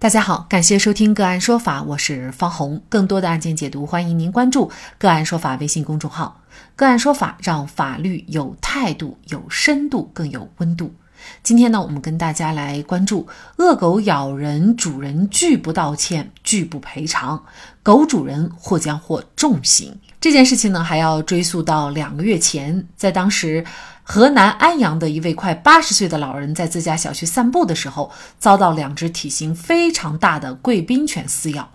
大家好，感谢收听个案说法，我是方红。更多的案件解读，欢迎您关注个案说法微信公众号。个案说法让法律有态度、有深度、更有温度。今天呢，我们跟大家来关注恶狗咬人，主人拒不道歉、拒不赔偿，狗主人或将获重刑。这件事情呢，还要追溯到两个月前，在当时。河南安阳的一位快八十岁的老人在自家小区散步的时候，遭到两只体型非常大的贵宾犬撕咬。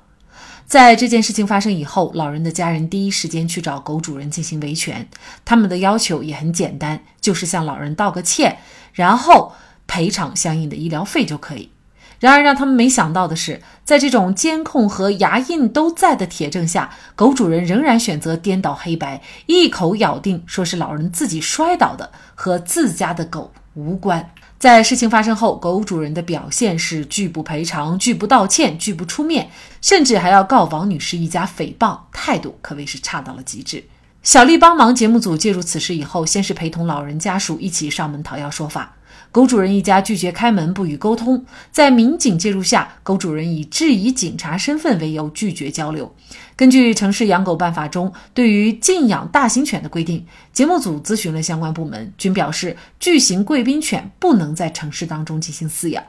在这件事情发生以后，老人的家人第一时间去找狗主人进行维权。他们的要求也很简单，就是向老人道个歉，然后赔偿相应的医疗费就可以。然而，让他们没想到的是，在这种监控和牙印都在的铁证下，狗主人仍然选择颠倒黑白，一口咬定说是老人自己摔倒的，和自家的狗无关。在事情发生后，狗主人的表现是拒不赔偿、拒不道歉、拒不出面，甚至还要告王女士一家诽谤，态度可谓是差到了极致。小丽帮忙节目组介入此事以后，先是陪同老人家属一起上门讨要说法。狗主人一家拒绝开门，不予沟通。在民警介入下，狗主人以质疑警察身份为由拒绝交流。根据《城市养狗办法》中对于禁养大型犬的规定，节目组咨询了相关部门，均表示巨型贵宾犬不能在城市当中进行饲养。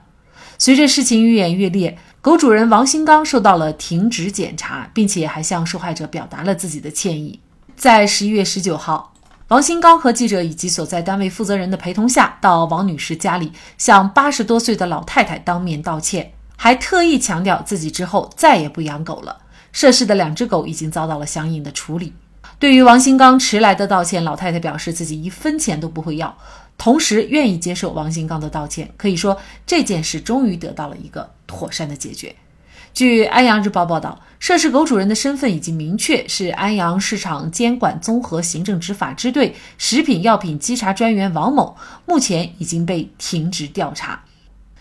随着事情越演越烈，狗主人王新刚受到了停职检查，并且还向受害者表达了自己的歉意。在十一月十九号。王新刚和记者以及所在单位负责人的陪同下，到王女士家里向八十多岁的老太太当面道歉，还特意强调自己之后再也不养狗了。涉事的两只狗已经遭到了相应的处理。对于王新刚迟来的道歉，老太太表示自己一分钱都不会要，同时愿意接受王新刚的道歉。可以说这件事终于得到了一个妥善的解决。据安阳日报报道，涉事狗主人的身份已经明确，是安阳市场监管综合行政执法支队食品药品稽查专员王某，目前已经被停职调查。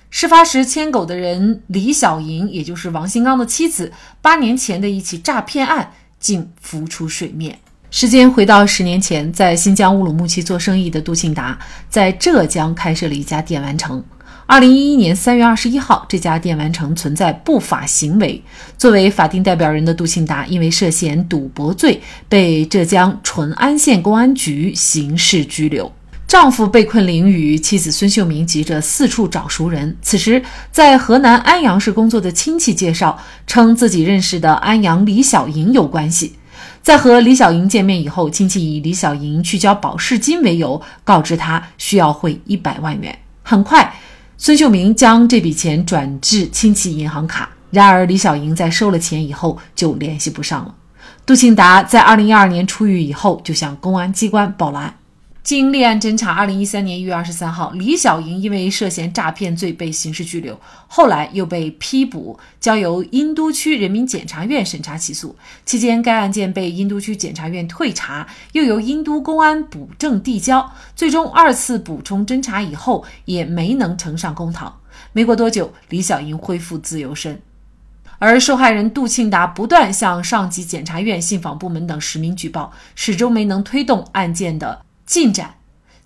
事发时牵狗的人李小莹，也就是王新刚的妻子，八年前的一起诈骗案竟浮出水面。时间回到十年前，在新疆乌鲁木齐做生意的杜庆达，在浙江开设了一家电玩城。二零一一年三月二十一号，这家电玩城存在不法行为。作为法定代表人的杜庆达，因为涉嫌赌博罪，被浙江淳安县公安局刑事拘留。丈夫被困囹圄，妻子孙秀明急着四处找熟人。此时，在河南安阳市工作的亲戚介绍称，自己认识的安阳李小莹有关系。在和李小莹见面以后，亲戚以李小莹去交保释金为由，告知她需要汇一百万元。很快。孙秀明将这笔钱转至亲戚银行卡，然而李小莹在收了钱以后就联系不上了。杜庆达在二零一二年出狱以后，就向公安机关报了案。经立案侦查，二零一三年一月二十三号，李小莹因为涉嫌诈骗罪被刑事拘留，后来又被批捕，交由殷都区人民检察院审查起诉。期间，该案件被殷都区检察院退查，又由殷都公安补证递交，最终二次补充侦查以后也没能呈上公堂。没过多久，李小莹恢复自由身，而受害人杜庆达不断向上级检察院、信访部门等实名举报，始终没能推动案件的。进展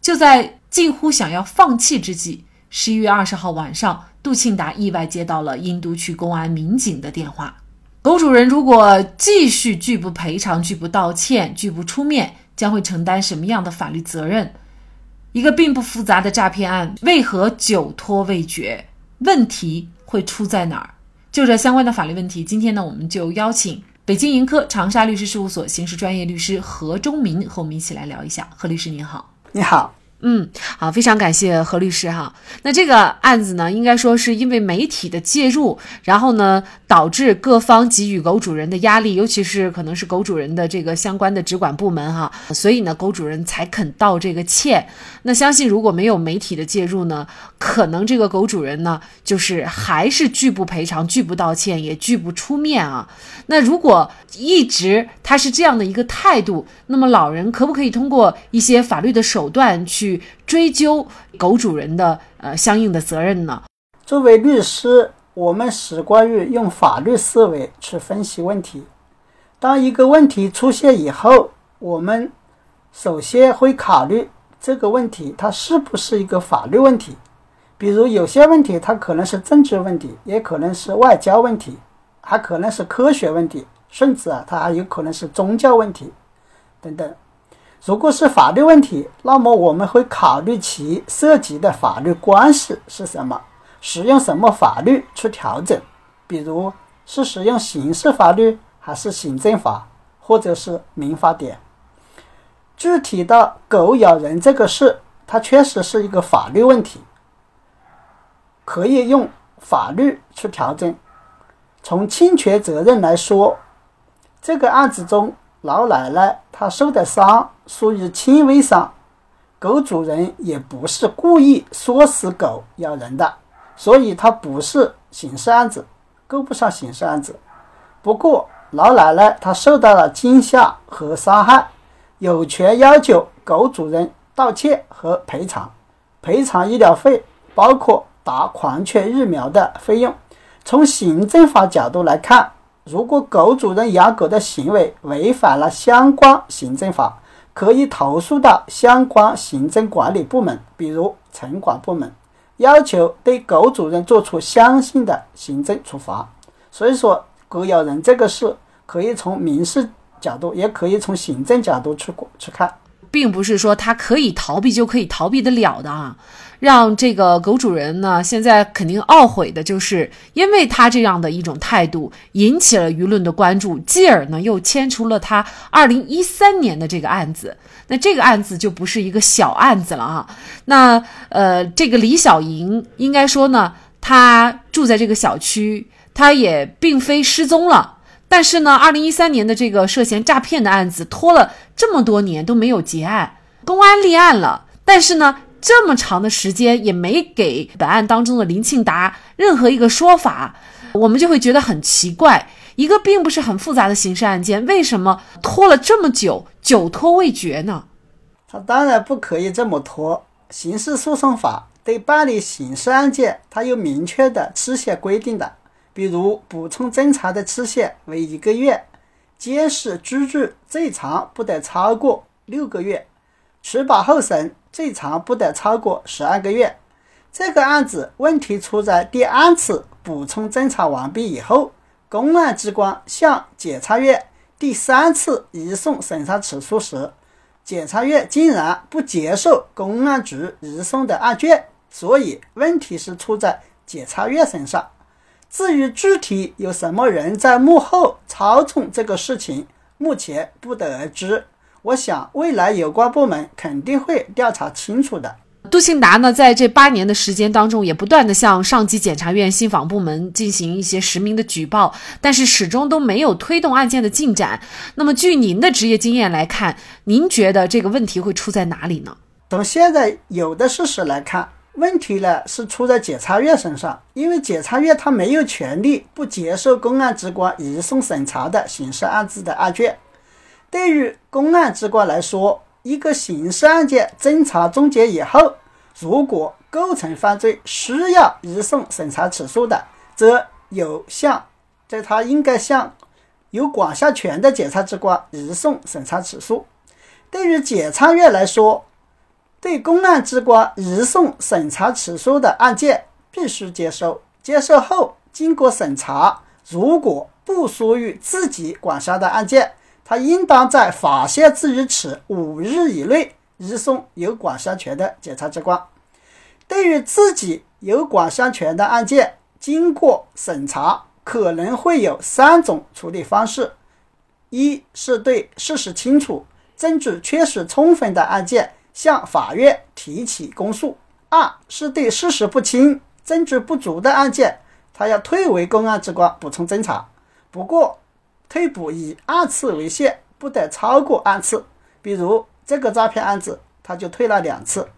就在近乎想要放弃之际，十一月二十号晚上，杜庆达意外接到了殷都区公安民警的电话。狗主人如果继续拒不赔偿、拒不道歉、拒不出面，将会承担什么样的法律责任？一个并不复杂的诈骗案，为何久拖未决？问题会出在哪儿？就这相关的法律问题，今天呢，我们就邀请。北京盈科长沙律师事务所刑事专业律师何忠明和我们一起来聊一下。何律师您好，你好。嗯，好，非常感谢何律师哈。那这个案子呢，应该说是因为媒体的介入，然后呢，导致各方给予狗主人的压力，尤其是可能是狗主人的这个相关的直管部门哈，所以呢，狗主人才肯道这个歉。那相信如果没有媒体的介入呢，可能这个狗主人呢，就是还是拒不赔偿、拒不道歉、也拒不出面啊。那如果一直他是这样的一个态度，那么老人可不可以通过一些法律的手段去？去追究狗主人的呃相应的责任呢？作为律师，我们习惯于用法律思维去分析问题。当一个问题出现以后，我们首先会考虑这个问题它是不是一个法律问题。比如有些问题它可能是政治问题，也可能是外交问题，还可能是科学问题，甚至啊，它还有可能是宗教问题等等。如果是法律问题，那么我们会考虑其涉及的法律关系是什么，使用什么法律去调整，比如是使用刑事法律还是行政法，或者是民法典。具体到狗咬人这个事，它确实是一个法律问题，可以用法律去调整。从侵权责任来说，这个案子中。老奶奶她受的伤属于轻微伤，狗主人也不是故意唆使狗咬人的，所以它不是刑事案子，够不上刑事案子。不过老奶奶她受到了惊吓和伤害，有权要求狗主人道歉和赔偿，赔偿医疗费，包括打狂犬疫苗的费用。从行政法角度来看。如果狗主人养狗的行为违反了相关行政法，可以投诉到相关行政管理部门，比如城管部门，要求对狗主人作出相应的行政处罚。所以说，狗咬人这个事，可以从民事角度，也可以从行政角度去过去看。并不是说他可以逃避就可以逃避得了的啊！让这个狗主人呢，现在肯定懊悔的就是，因为他这样的一种态度引起了舆论的关注，继而呢又牵出了他二零一三年的这个案子。那这个案子就不是一个小案子了啊！那呃，这个李小莹应该说呢，她住在这个小区，她也并非失踪了。但是呢，二零一三年的这个涉嫌诈骗的案子拖了这么多年都没有结案，公安立案了，但是呢，这么长的时间也没给本案当中的林庆达任何一个说法，我们就会觉得很奇怪，一个并不是很复杂的刑事案件，为什么拖了这么久，久拖未决呢？他当然不可以这么拖，刑事诉讼法对办理刑事案件，它有明确的期限规定的。比如补充侦查的期限为一个月，监视居住最长不得超过六个月，取保候审最长不得超过十二个月。这个案子问题出在第二次补充侦查完毕以后，公安机关向检察院第三次移送审查起诉时，检察院竟然不接受公安局移送的案卷，所以问题是出在检察院身上。至于具体有什么人在幕后操纵这个事情，目前不得而知。我想未来有关部门肯定会调查清楚的。杜庆达呢，在这八年的时间当中，也不断的向上级检察院信访部门进行一些实名的举报，但是始终都没有推动案件的进展。那么，据您的职业经验来看，您觉得这个问题会出在哪里呢？从现在有的事实来看。问题呢是出在检察院身上，因为检察院他没有权利不接受公安机关移送审查的刑事案子的案卷。对于公安机关来说，一个刑事案件侦查终结以后，如果构成犯罪需要移送审查起诉的，则有向在他应该向有管辖权的检察机关移送审查起诉。对于检察院来说，对公安机关移送审查起诉的案件，必须接收。接受后，经过审查，如果不属于自己管辖的案件，他应当在发现之日起五日以内移送有管辖权的检察机关。对于自己有管辖权的案件，经过审查，可能会有三种处理方式：一是对事实清楚、证据确实充分的案件。向法院提起公诉。二是对事实不清、证据不足的案件，他要退回公安机关补充侦查。不过，退补以二次为限，不得超过二次。比如这个诈骗案子，他就退了两次。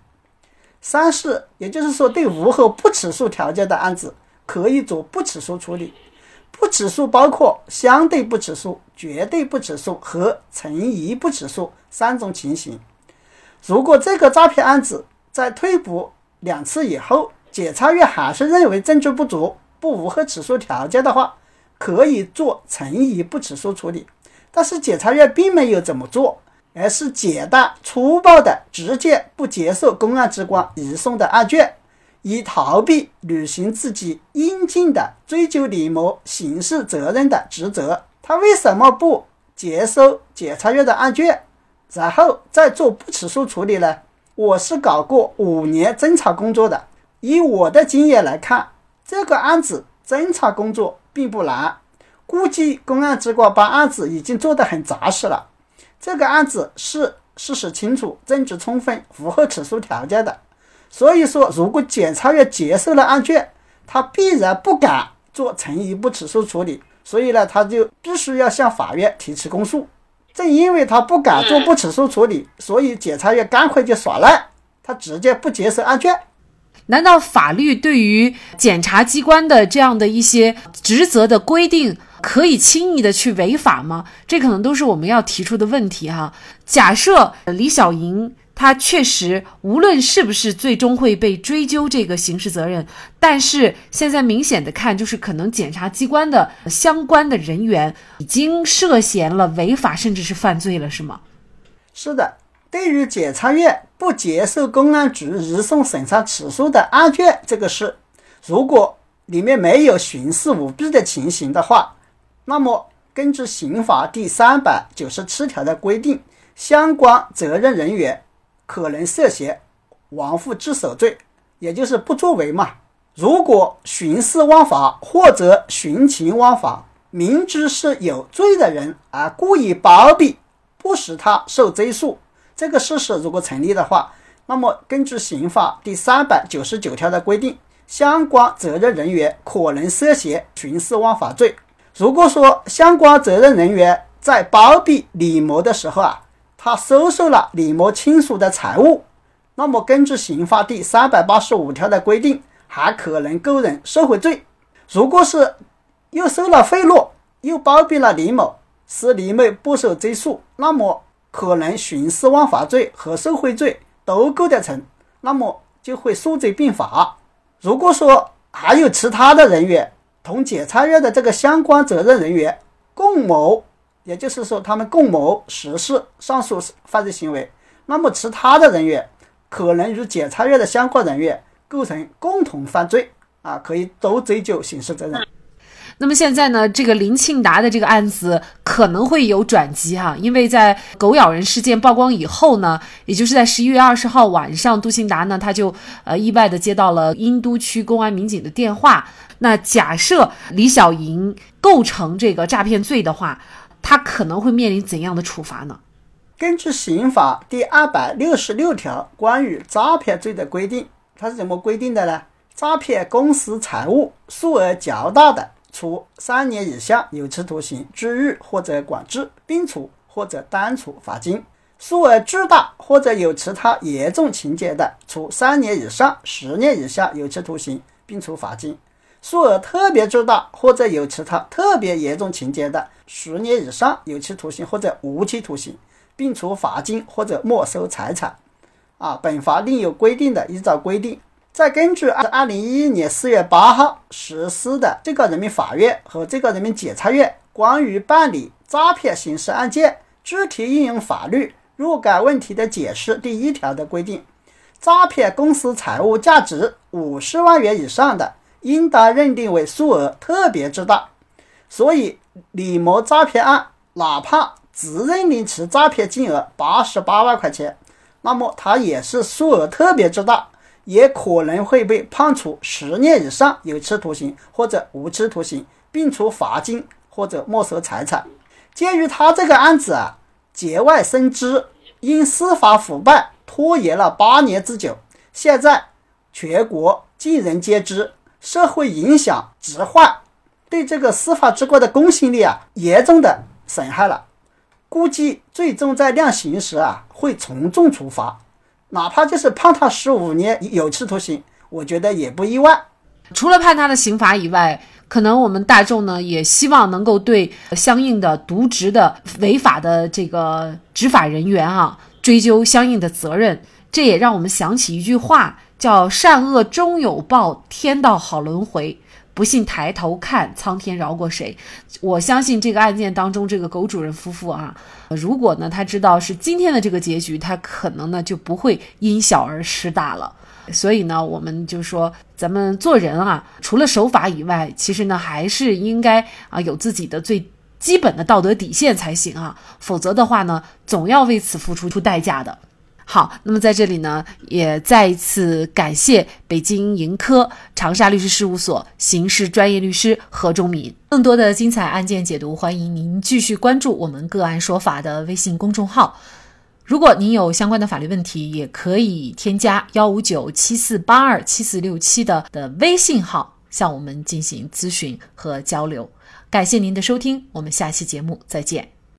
三是，也就是说，对无合不起诉条件的案子，可以做不起诉处理。不起诉包括相对不起诉、绝对不起诉和存疑不起诉三种情形。如果这个诈骗案子在退补两次以后，检察院还是认为证据不足、不符合起诉条件的话，可以做存疑不起诉处理。但是检察院并没有这么做，而是简单粗暴的直接不接受公安机关移送的案卷，以逃避履行自己应尽的追究李某刑事责任的职责。他为什么不接收检察院的案卷，然后再做不起诉处理呢？我是搞过五年侦查工作的，以我的经验来看，这个案子侦查工作并不难，估计公安机关办案子已经做得很扎实了。这个案子是事实清楚、证据充分、符合起诉条件的。所以说，如果检察院接受了案卷，他必然不敢做进一步起诉处理，所以呢，他就必须要向法院提起公诉。正因为他不敢做不起诉处理，所以检察院干脆就耍赖，他直接不接受案卷。难道法律对于检察机关的这样的一些职责的规定，可以轻易的去违法吗？这可能都是我们要提出的问题哈。假设李小莹。他确实，无论是不是最终会被追究这个刑事责任，但是现在明显的看，就是可能检察机关的相关的人员已经涉嫌了违法，甚至是犯罪了，是吗？是的，对于检察院不接受公安局移送审查起诉的案卷这个事，如果里面没有徇私舞弊的情形的话，那么根据刑法第三百九十七条的规定，相关责任人员。可能涉嫌亡父自首罪，也就是不作为嘛。如果徇私枉法或者徇情枉法，明知是有罪的人而故意包庇，不使他受追诉，这个事实如果成立的话，那么根据刑法第三百九十九条的规定，相关责任人员可能涉嫌徇私枉法罪。如果说相关责任人员在包庇李某的时候啊，他收受了李某亲属的财物，那么根据刑法第三百八十五条的规定，还可能构成受贿罪。如果是又收了贿赂，又包庇了李某，使李某不受追诉，那么可能徇私枉法罪和受贿罪都构得成，那么就会数罪并罚。如果说还有其他的人员同检察院的这个相关责任人员共谋。也就是说，他们共谋实施上述犯罪行为，那么其他的人员可能与检察院的相关人员构成共同犯罪啊，可以都追究刑事责任。那么现在呢，这个林庆达的这个案子可能会有转机哈，因为在狗咬人事件曝光以后呢，也就是在十一月二十号晚上，杜庆达呢他就呃意外的接到了殷都区公安民警的电话。那假设李小莹构成这个诈骗罪的话。他可能会面临怎样的处罚呢？根据刑法第二百六十六条关于诈骗罪的规定，它是怎么规定的呢？诈骗公私财物数额较大的，处三年以下有期徒刑、拘役或者管制，并处或者单处罚金；数额巨大或者有其他严重情节的，处三年以上十年以下有期徒刑，并处罚金。数额特别巨大或者有其他特别严重情节的，十年以上有期徒刑或者无期徒刑，并处罚金或者没收财产。啊，本法另有规定的，依照规定，再根据二二零一一年四月八号实施的最高人民法院和最高人民检察院关于办理诈骗刑事案件具体应用法律若干问题的解释第一条的规定，诈骗公司财物价值五十万元以上的。应当认定为数额特别之大，所以李某诈骗案，哪怕只认定其诈骗金额八十八万块钱，那么他也是数额特别之大，也可能会被判处十年以上有期徒刑或者无期徒刑，并处罚金或者没收财产。鉴于他这个案子啊节外生枝，因司法腐败拖延了八年之久，现在全国尽人皆知。社会影响直坏，对这个司法机关的公信力啊，严重的损害了。估计最终在量刑时啊，会从重处罚，哪怕就是判他十五年有期徒刑，我觉得也不意外。除了判他的刑罚以外，可能我们大众呢，也希望能够对相应的渎职的违法的这个执法人员啊，追究相应的责任。这也让我们想起一句话。叫善恶终有报，天道好轮回。不信抬头看，苍天饶过谁？我相信这个案件当中，这个狗主人夫妇啊，如果呢他知道是今天的这个结局，他可能呢就不会因小而失大了。所以呢，我们就说，咱们做人啊，除了守法以外，其实呢，还是应该啊有自己的最基本的道德底线才行啊，否则的话呢，总要为此付出出代价的。好，那么在这里呢，也再一次感谢北京盈科长沙律师事务所刑事专业律师何忠敏。更多的精彩案件解读，欢迎您继续关注我们“个案说法”的微信公众号。如果您有相关的法律问题，也可以添加幺五九七四八二七四六七的的微信号向我们进行咨询和交流。感谢您的收听，我们下期节目再见。